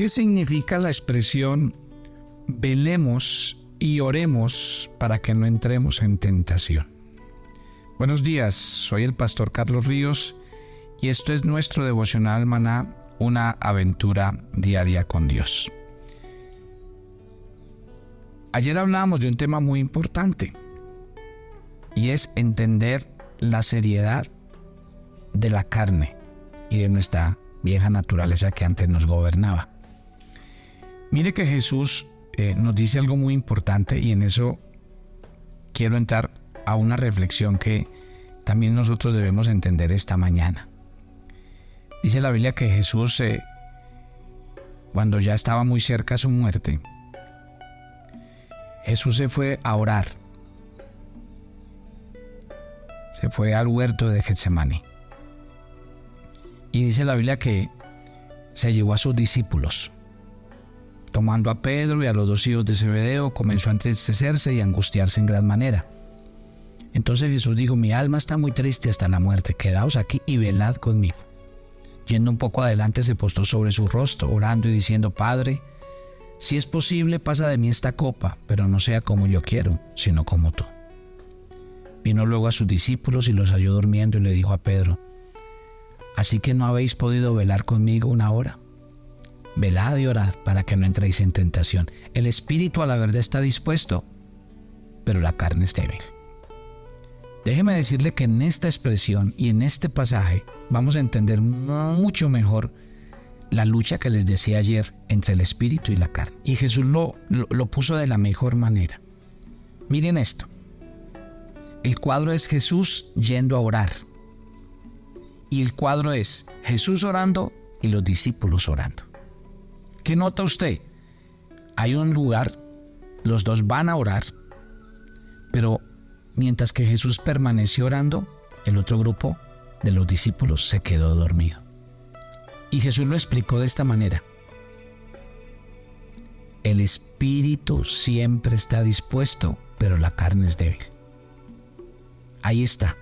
¿Qué significa la expresión velemos y oremos para que no entremos en tentación? Buenos días, soy el pastor Carlos Ríos y esto es nuestro devocional maná, una aventura diaria con Dios. Ayer hablábamos de un tema muy importante y es entender la seriedad de la carne y de nuestra vieja naturaleza que antes nos gobernaba. Mire que Jesús eh, nos dice algo muy importante y en eso quiero entrar a una reflexión que también nosotros debemos entender esta mañana. Dice la Biblia que Jesús, eh, cuando ya estaba muy cerca a su muerte, Jesús se fue a orar. Se fue al huerto de Getsemaní. Y dice la Biblia que se llevó a sus discípulos. Tomando a Pedro y a los dos hijos de Zebedeo, comenzó a entristecerse y angustiarse en gran manera. Entonces Jesús dijo, mi alma está muy triste hasta la muerte, quedaos aquí y velad conmigo. Yendo un poco adelante se postó sobre su rostro, orando y diciendo, Padre, si es posible, pasa de mí esta copa, pero no sea como yo quiero, sino como tú. Vino luego a sus discípulos y los halló durmiendo y le dijo a Pedro, Así que no habéis podido velar conmigo una hora. Velad y orad para que no entréis en tentación. El espíritu a la verdad está dispuesto, pero la carne es débil. Déjeme decirle que en esta expresión y en este pasaje vamos a entender mucho mejor la lucha que les decía ayer entre el espíritu y la carne. Y Jesús lo, lo, lo puso de la mejor manera. Miren esto. El cuadro es Jesús yendo a orar. Y el cuadro es Jesús orando y los discípulos orando. ¿Qué nota usted? Hay un lugar, los dos van a orar, pero mientras que Jesús permaneció orando, el otro grupo de los discípulos se quedó dormido. Y Jesús lo explicó de esta manera. El espíritu siempre está dispuesto, pero la carne es débil. Ahí está.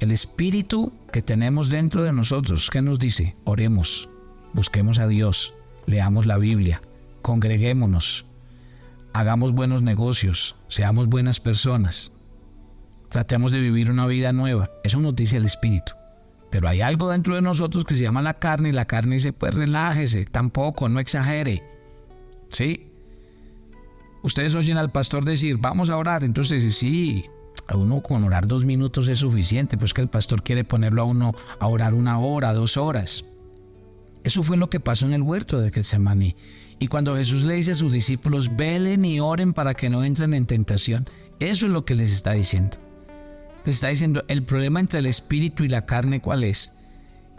El espíritu que tenemos dentro de nosotros, ¿qué nos dice? Oremos, busquemos a Dios, leamos la Biblia, congreguémonos, hagamos buenos negocios, seamos buenas personas, tratemos de vivir una vida nueva. Eso nos dice el espíritu. Pero hay algo dentro de nosotros que se llama la carne y la carne dice, pues relájese, tampoco, no exagere. ¿Sí? Ustedes oyen al pastor decir, vamos a orar, entonces sí, a uno con orar dos minutos es suficiente, pues que el pastor quiere ponerlo a uno a orar una hora, dos horas. Eso fue lo que pasó en el huerto de Getsemaní. Y cuando Jesús le dice a sus discípulos, velen y oren para que no entren en tentación, eso es lo que les está diciendo. Les está diciendo, el problema entre el espíritu y la carne, ¿cuál es?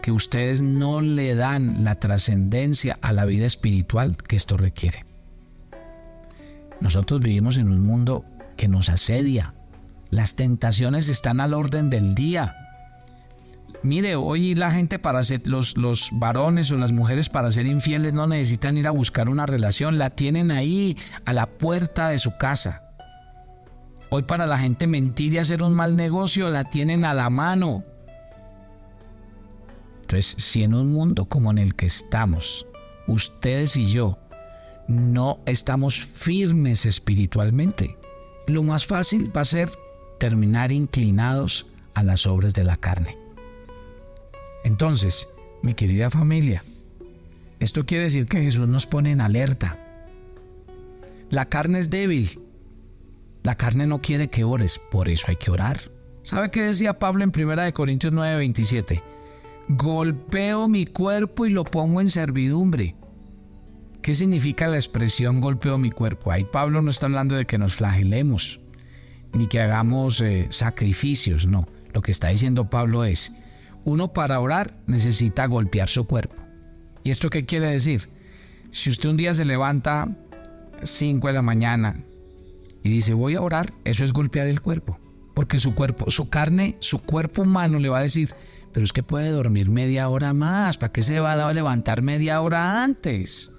Que ustedes no le dan la trascendencia a la vida espiritual que esto requiere. Nosotros vivimos en un mundo que nos asedia, las tentaciones están al orden del día. Mire, hoy la gente para ser, los, los varones o las mujeres para ser infieles no necesitan ir a buscar una relación, la tienen ahí a la puerta de su casa. Hoy para la gente mentir y hacer un mal negocio la tienen a la mano. Entonces, si en un mundo como en el que estamos, ustedes y yo, no estamos firmes espiritualmente, lo más fácil va a ser terminar inclinados a las obras de la carne. Entonces, mi querida familia, esto quiere decir que Jesús nos pone en alerta. La carne es débil. La carne no quiere que ores, por eso hay que orar. ¿Sabe qué decía Pablo en 1 Corintios 9:27? Golpeo mi cuerpo y lo pongo en servidumbre. ¿Qué significa la expresión golpeo mi cuerpo? Ahí Pablo no está hablando de que nos flagelemos ni que hagamos eh, sacrificios, no. Lo que está diciendo Pablo es, uno para orar necesita golpear su cuerpo. ¿Y esto qué quiere decir? Si usted un día se levanta 5 de la mañana y dice voy a orar, eso es golpear el cuerpo. Porque su cuerpo, su carne, su cuerpo humano le va a decir, pero es que puede dormir media hora más, ¿para qué se va a levantar media hora antes?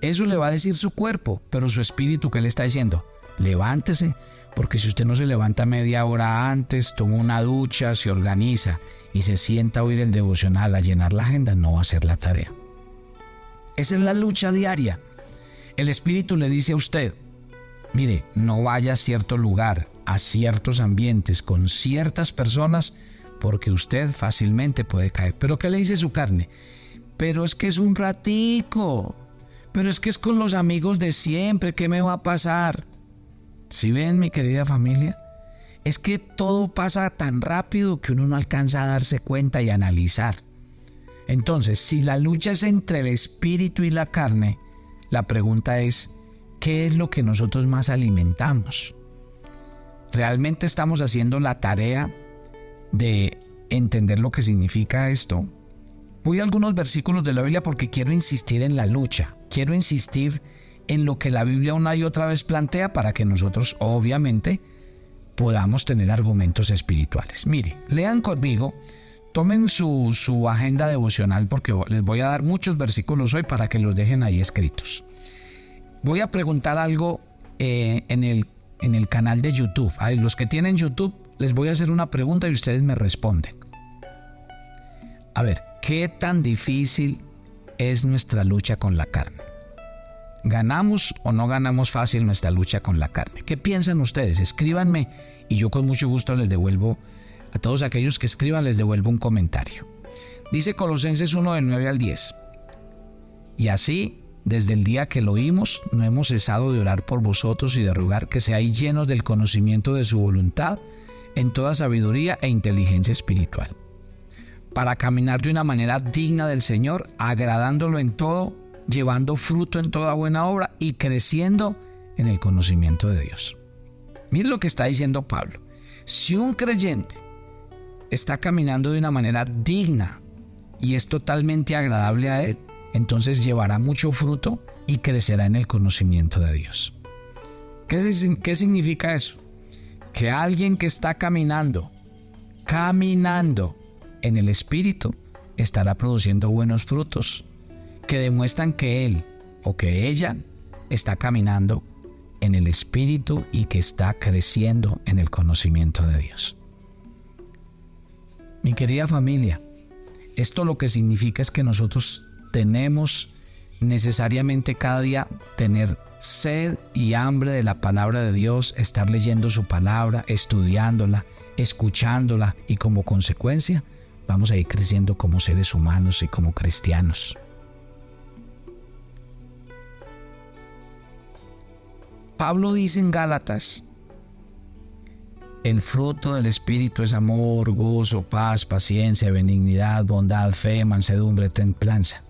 Eso le va a decir su cuerpo, pero su espíritu, ¿qué le está diciendo? Levántese, porque si usted no se levanta media hora antes, toma una ducha, se organiza y se sienta a oír el devocional, a llenar la agenda, no va a ser la tarea. Esa es la lucha diaria. El Espíritu le dice a usted, mire, no vaya a cierto lugar, a ciertos ambientes, con ciertas personas, porque usted fácilmente puede caer. Pero ¿qué le dice su carne? Pero es que es un ratico. Pero es que es con los amigos de siempre. ¿Qué me va a pasar? Si ven, mi querida familia, es que todo pasa tan rápido que uno no alcanza a darse cuenta y analizar. Entonces, si la lucha es entre el espíritu y la carne, la pregunta es, ¿qué es lo que nosotros más alimentamos? ¿Realmente estamos haciendo la tarea de entender lo que significa esto? Voy a algunos versículos de la Biblia porque quiero insistir en la lucha, quiero insistir en lo que la Biblia una y otra vez plantea para que nosotros obviamente podamos tener argumentos espirituales. Mire, lean conmigo Tomen su, agenda devocional porque les voy a dar muchos versículos hoy para que los dejen ahí escritos. Voy a preguntar algo eh, en, el, en el canal de YouTube. A los que tienen YouTube les voy a hacer una pregunta y ustedes me responden. A ver, ¿qué tan difícil es nuestra lucha con la carne? ¿Ganamos o no ganamos fácil nuestra lucha con la carne? ¿Qué piensan ustedes? Escríbanme y yo con mucho gusto les devuelvo a todos aquellos que escriban les devuelvo un comentario. Dice Colosenses 1 del 9 al 10. Y así, desde el día que lo oímos, no hemos cesado de orar por vosotros y de rogar que seáis llenos del conocimiento de su voluntad en toda sabiduría e inteligencia espiritual, para caminar de una manera digna del Señor, agradándolo en todo, llevando fruto en toda buena obra y creciendo en el conocimiento de Dios. Miren lo que está diciendo Pablo. Si un creyente está caminando de una manera digna y es totalmente agradable a Él, entonces llevará mucho fruto y crecerá en el conocimiento de Dios. ¿Qué, ¿Qué, significa eso? Que alguien que está caminando, caminando en el Espíritu, estará produciendo buenos frutos que demuestran que Él o que ella está caminando en el Espíritu y que está creciendo en el conocimiento de Dios. Mi querida familia, esto lo que significa es que nosotros tenemos necesariamente cada día tener sed y hambre de la palabra de Dios, estar leyendo su palabra, estudiándola, escuchándola y como consecuencia vamos a ir creciendo como seres humanos y como cristianos. Pablo dice en Gálatas el fruto del Espíritu es amor, gozo, paz, paciencia, benignidad, bondad, fe, mansedumbre, templanza.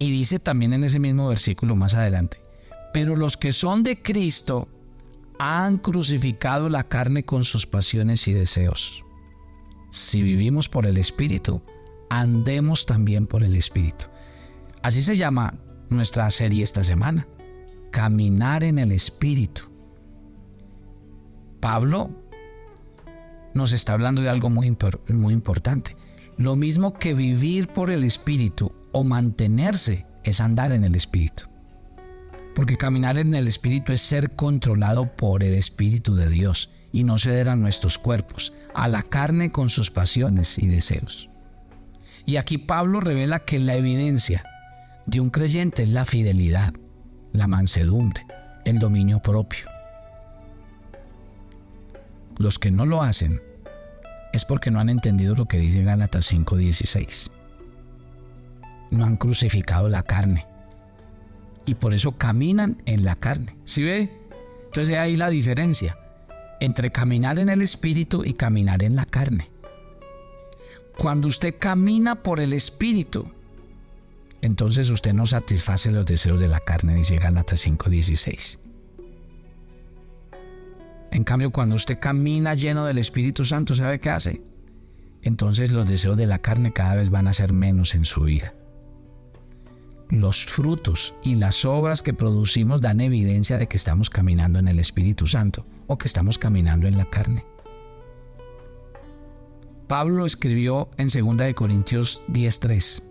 Y dice también en ese mismo versículo más adelante, pero los que son de Cristo han crucificado la carne con sus pasiones y deseos. Si vivimos por el Espíritu, andemos también por el Espíritu. Así se llama nuestra serie esta semana, caminar en el Espíritu. Pablo nos está hablando de algo muy, muy importante. Lo mismo que vivir por el Espíritu o mantenerse es andar en el Espíritu. Porque caminar en el Espíritu es ser controlado por el Espíritu de Dios y no ceder a nuestros cuerpos, a la carne con sus pasiones y deseos. Y aquí Pablo revela que la evidencia de un creyente es la fidelidad, la mansedumbre, el dominio propio. Los que no lo hacen es porque no han entendido lo que dice Gálatas 5:16. No han crucificado la carne. Y por eso caminan en la carne. ¿Sí ve? Entonces ahí la diferencia entre caminar en el espíritu y caminar en la carne. Cuando usted camina por el espíritu, entonces usted no satisface los deseos de la carne, dice Gálatas 5:16. En cambio, cuando usted camina lleno del Espíritu Santo, ¿sabe qué hace? Entonces los deseos de la carne cada vez van a ser menos en su vida. Los frutos y las obras que producimos dan evidencia de que estamos caminando en el Espíritu Santo o que estamos caminando en la carne. Pablo escribió en 2 Corintios 10:3,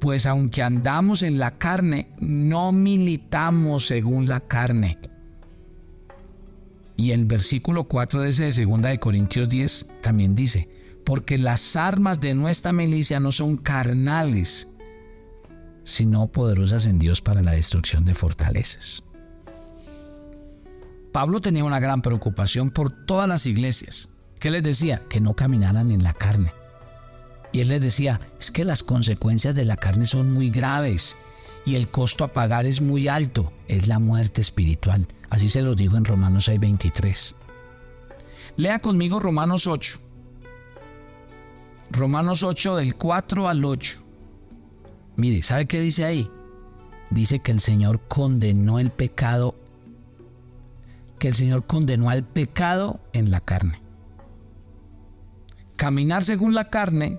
pues aunque andamos en la carne, no militamos según la carne y el versículo 4 de ese de 2 de Corintios 10 también dice, porque las armas de nuestra milicia no son carnales, sino poderosas en Dios para la destrucción de fortalezas. Pablo tenía una gran preocupación por todas las iglesias. ¿Qué les decía? Que no caminaran en la carne. Y él les decía, es que las consecuencias de la carne son muy graves y el costo a pagar es muy alto, es la muerte espiritual. Así se los dijo en Romanos 6:23. Lea conmigo Romanos 8. Romanos 8 del 4 al 8. Mire, ¿sabe qué dice ahí? Dice que el Señor condenó el pecado, que el Señor condenó al pecado en la carne. Caminar según la carne,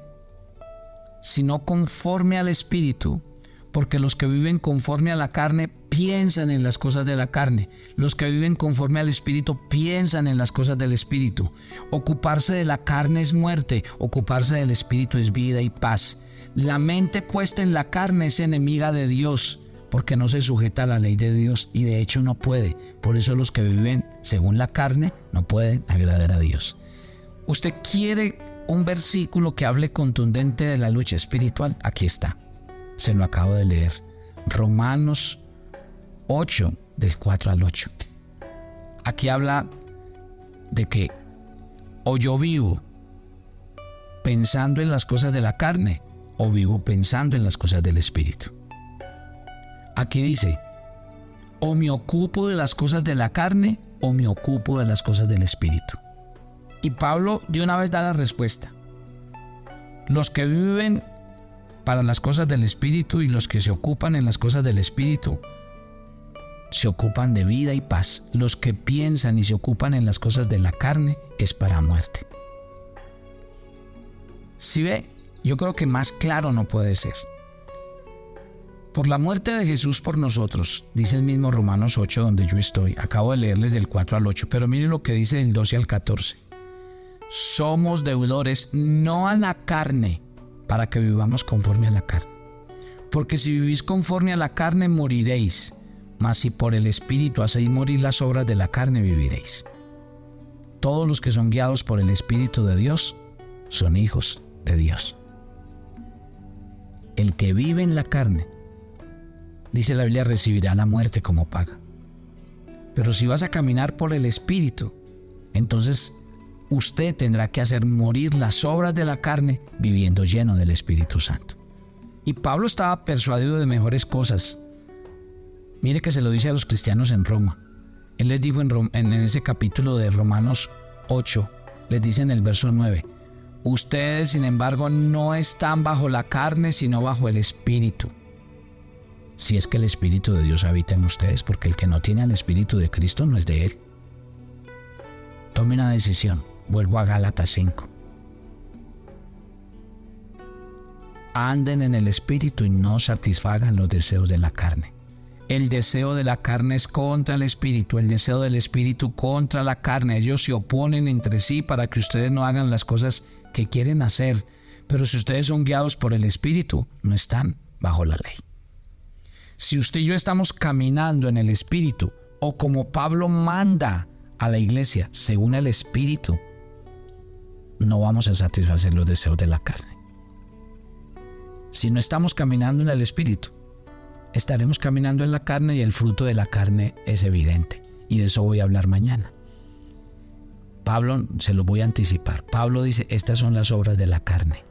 sino conforme al Espíritu, porque los que viven conforme a la carne piensan en las cosas de la carne, los que viven conforme al Espíritu piensan en las cosas del Espíritu. Ocuparse de la carne es muerte, ocuparse del Espíritu es vida y paz. La mente puesta en la carne es enemiga de Dios, porque no se sujeta a la ley de Dios y de hecho no puede. Por eso los que viven según la carne no pueden agradar a Dios. Usted quiere un versículo que hable contundente de la lucha espiritual. Aquí está se lo acabo de leer. Romanos 8, del 4 al 8. Aquí habla de que o yo vivo pensando en las cosas de la carne o vivo pensando en las cosas del espíritu. Aquí dice, o me ocupo de las cosas de la carne o me ocupo de las cosas del espíritu. Y Pablo de una vez da la respuesta. Los que viven para las cosas del Espíritu y los que se ocupan en las cosas del Espíritu se ocupan de vida y paz. Los que piensan y se ocupan en las cosas de la carne es para muerte. Si ve, yo creo que más claro no puede ser. Por la muerte de Jesús por nosotros, dice el mismo Romanos 8 donde yo estoy, acabo de leerles del 4 al 8, pero miren lo que dice del 12 al 14. Somos deudores no a la carne, para que vivamos conforme a la carne. Porque si vivís conforme a la carne moriréis, mas si por el Espíritu hacéis morir las obras de la carne viviréis. Todos los que son guiados por el Espíritu de Dios son hijos de Dios. El que vive en la carne, dice la Biblia, recibirá la muerte como paga. Pero si vas a caminar por el Espíritu, entonces usted tendrá que hacer morir las obras de la carne viviendo lleno del Espíritu Santo. Y Pablo estaba persuadido de mejores cosas. Mire que se lo dice a los cristianos en Roma. Él les dijo en, ese capítulo de Romanos 8, les dice en el verso 9, ustedes sin embargo no están bajo la carne, sino bajo el Espíritu. Si es que el Espíritu de Dios habita en ustedes, porque el que no tiene al Espíritu de Cristo no es de Él. Tome una decisión. Vuelvo a Gálatas 5. Anden en el espíritu y no satisfagan los deseos de la carne. El deseo de la carne es contra el espíritu, el deseo del espíritu contra la carne. Ellos se oponen entre sí para que ustedes no hagan las cosas que quieren hacer. Pero si ustedes son guiados por el espíritu, no están bajo la ley. Si usted y yo estamos caminando en el espíritu, o como Pablo manda a la iglesia según el espíritu, no vamos a satisfacer los deseos de la carne. Si no estamos caminando en el Espíritu, estaremos caminando en la carne y el fruto de la carne es evidente. Y de eso voy a hablar mañana. Pablo, se lo voy a anticipar. Pablo dice, estas son las obras de la carne,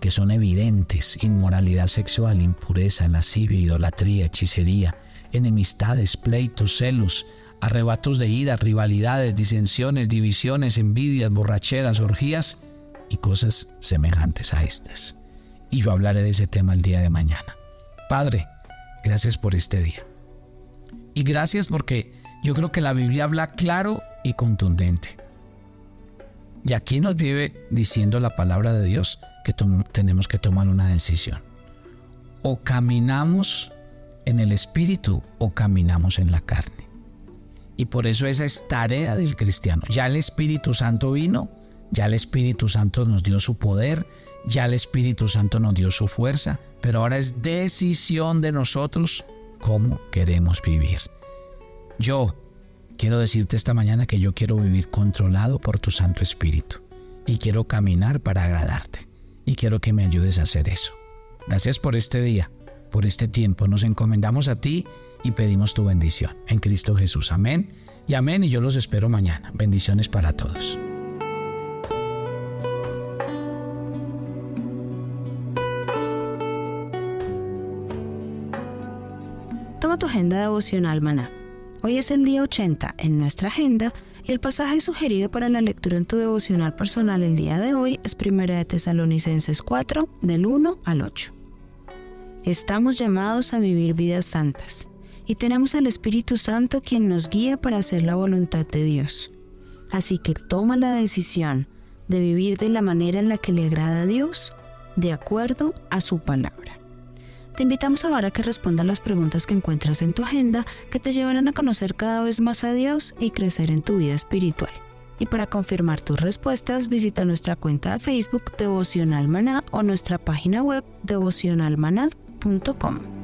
que son evidentes, inmoralidad sexual, impureza, lascivia, idolatría, hechicería, enemistades, pleitos, celos, arrebatos de ira, rivalidades, disensiones, divisiones, envidias, borracheras, orgías y cosas semejantes a estas. Y yo hablaré de ese tema el día de mañana. Padre, gracias por este día. Y gracias porque yo creo que la Biblia habla claro y contundente. Y aquí nos vive diciendo la palabra de Dios que tenemos que tomar una decisión. O caminamos en el Espíritu o caminamos en la carne. Y por eso esa es tarea del cristiano. Ya el Espíritu Santo vino, ya el Espíritu Santo nos dio su poder, ya el Espíritu Santo nos dio su fuerza, pero ahora es decisión de nosotros cómo queremos vivir. Yo quiero decirte esta mañana que yo quiero vivir controlado por tu Santo Espíritu y quiero caminar para agradarte y quiero que me ayudes a hacer eso. Gracias por este día. por este tiempo. Nos encomendamos a ti y pedimos tu bendición. En Cristo Jesús. Amén. Y amén. Y yo los espero mañana. Bendiciones para todos. Toma tu agenda devocional, maná. Hoy es el día 80 en nuestra agenda y el pasaje sugerido para la lectura en tu devocional personal el día de hoy es 1 de Tesalonicenses 4, del 1 al 8. Estamos llamados a vivir vidas santas y tenemos al Espíritu Santo quien nos guía para hacer la voluntad de Dios. Así que toma la decisión de vivir de la manera en la que le agrada a Dios, de acuerdo a su palabra. Te invitamos ahora a que respondas las preguntas que encuentras en tu agenda que te llevarán a conocer cada vez más a Dios y crecer en tu vida espiritual. Y para confirmar tus respuestas, visita nuestra cuenta de Facebook Devocional Maná o nuestra página web devocionalmaná.com.